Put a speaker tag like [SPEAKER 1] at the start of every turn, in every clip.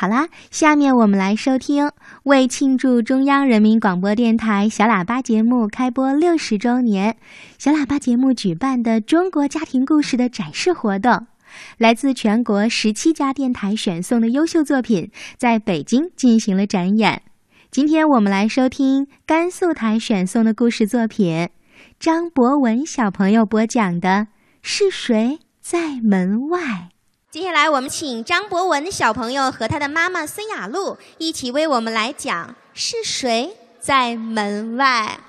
[SPEAKER 1] 好啦，下面我们来收听为庆祝中央人民广播电台小喇叭节目开播六十周年，小喇叭节目举办的中国家庭故事的展示活动。来自全国十七家电台选送的优秀作品，在北京进行了展演。今天我们来收听甘肃台选送的故事作品，张博文小朋友播讲的是谁在门外？
[SPEAKER 2] 接下来，我们请张博文小朋友和他的妈妈孙雅露一起为我们来讲“是谁在门外”。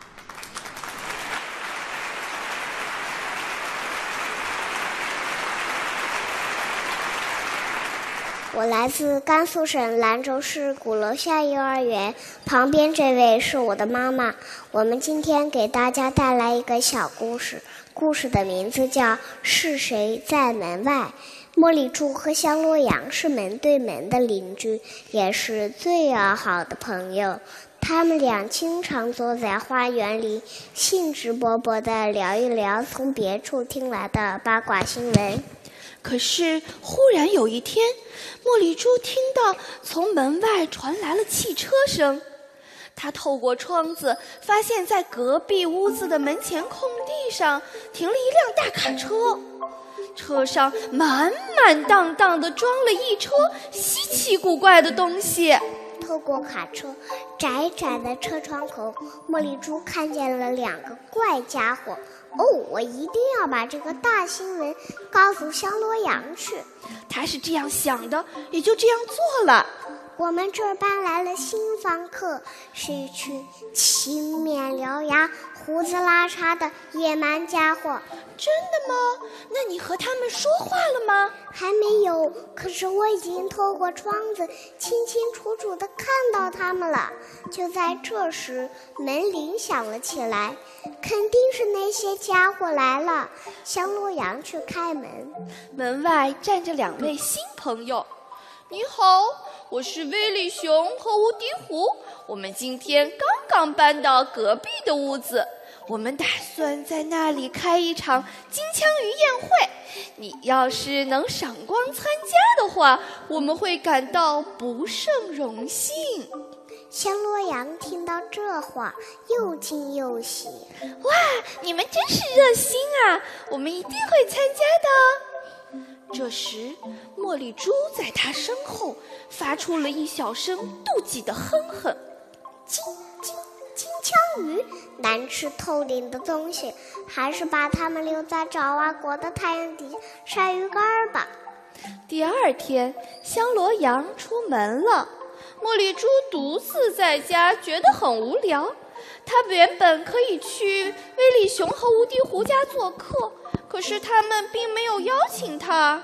[SPEAKER 3] 我来自甘肃省兰州市鼓楼下幼儿园，旁边这位是我的妈妈。我们今天给大家带来一个小故事，故事的名字叫《是谁在门外》。茉莉猪和香罗羊是门对门的邻居，也是最要好的朋友。他们俩经常坐在花园里，兴致勃勃地聊一聊从别处听来的八卦新闻。
[SPEAKER 4] 可是，忽然有一天，茉莉珠听到从门外传来了汽车声。她透过窗子，发现在隔壁屋子的门前空地上停了一辆大卡车。车上满满当当的装了一车稀奇古怪的东西。
[SPEAKER 3] 透过卡车窄窄的车窗口，茉莉猪看见了两个怪家伙。哦，我一定要把这个大新闻告诉香罗羊去。
[SPEAKER 4] 他是这样想的，也就这样做了。
[SPEAKER 3] 我们这儿搬来了新房客，是一群青面獠牙。胡子拉碴的野蛮家伙，
[SPEAKER 4] 真的吗？那你和他们说话了吗？
[SPEAKER 3] 还没有，可是我已经透过窗子清清楚楚地看到他们了。就在这时，门铃响了起来，肯定是那些家伙来了。香洛阳去开门，
[SPEAKER 4] 门外站着两位新朋友。你好，我是威利熊和无敌虎。我们今天刚刚搬到隔壁的屋子，我们打算在那里开一场金枪鱼宴会。你要是能赏光参加的话，我们会感到不胜荣幸。
[SPEAKER 3] 香洛阳听到这话，又惊又喜。
[SPEAKER 4] 哇，你们真是热心啊！我们一定会参加的。这时，茉莉猪在他身后发出了一小声妒忌的哼哼。
[SPEAKER 3] 金金金枪鱼，难吃透顶的东西，还是把它们留在爪哇国的太阳底下晒鱼干吧。
[SPEAKER 4] 第二天，香罗羊出门了，茉莉猪独自在家，觉得很无聊。他原本可以去威利熊和无敌狐家做客，可是他们并没有邀请他。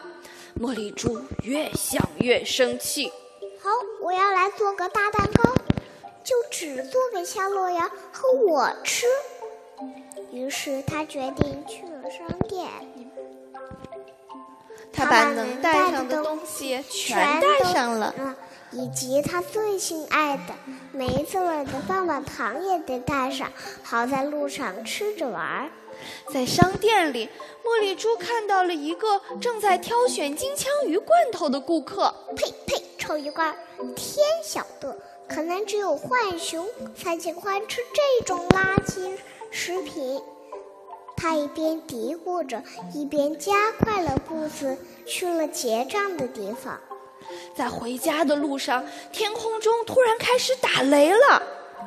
[SPEAKER 4] 茉莉猪越想越生气。
[SPEAKER 3] 好，我要来做个大蛋糕。就只做给夏洛阳和我吃。于是他决定去了商店，
[SPEAKER 4] 他把能带上的东西全带上了，
[SPEAKER 3] 以及他最心爱的梅子味的棒棒糖也得带上，好在路上吃着玩儿。
[SPEAKER 4] 在商店里，茉莉猪看到了一个正在挑选金枪鱼罐头的顾客。
[SPEAKER 3] 呸呸，臭鱼干，天晓得！可能只有浣熊才喜欢吃这种垃圾食品。他一边嘀咕着，一边加快了步子去了结账的地方。
[SPEAKER 4] 在回家的路上，天空中突然开始打雷了。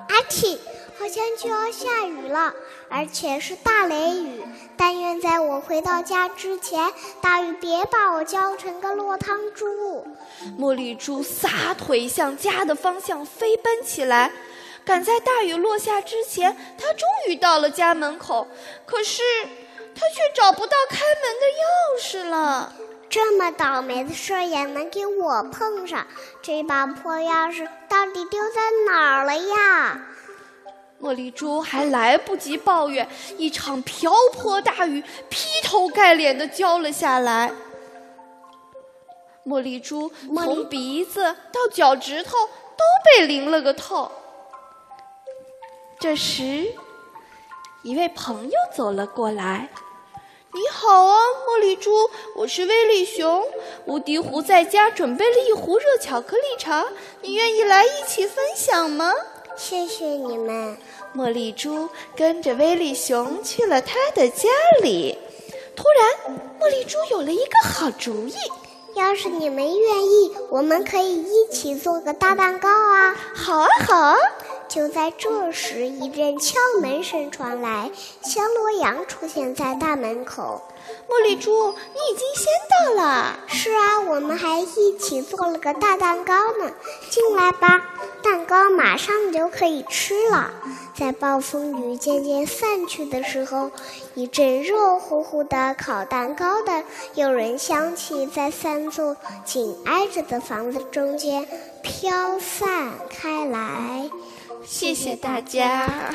[SPEAKER 3] 阿嚏！好像就要下雨了，而且是大雷雨。但愿在我回到家之前，大雨别把我浇成个落汤猪。
[SPEAKER 4] 茉莉猪撒腿向家的方向飞奔起来，赶在大雨落下之前，它终于到了家门口。可是它却找不到开门的钥匙了。
[SPEAKER 3] 这么倒霉的事也能给我碰上？这把破钥匙到底丢在哪儿了呀？
[SPEAKER 4] 茉莉猪还来不及抱怨，一场瓢泼大雨劈头盖脸的浇了下来。茉莉猪从鼻子到脚趾头都被淋了个透。这时，一位朋友走了过来，你好啊，茉莉猪，我是威利熊。无敌狐在家准备了一壶热巧克力茶，你愿意来一起分享吗？
[SPEAKER 3] 谢谢你们。
[SPEAKER 4] 茉莉猪跟着威利熊去了他的家里。突然，茉莉猪有了一个好主意。
[SPEAKER 3] 要是你们愿意，我们可以一起做个大蛋糕啊！
[SPEAKER 4] 好啊，好啊！
[SPEAKER 3] 就在这时，一阵敲门声传来，香罗羊出现在大门口。
[SPEAKER 4] 茉莉猪，你已经先到了。
[SPEAKER 3] 是啊，我们还一起做了个大蛋糕呢。进来吧，蛋糕马上就可以吃了。在暴风雨渐渐散去的时候，一阵热乎乎的烤蛋糕的诱人香气在三座紧挨着的房子中间飘散开来。
[SPEAKER 4] 谢谢大家。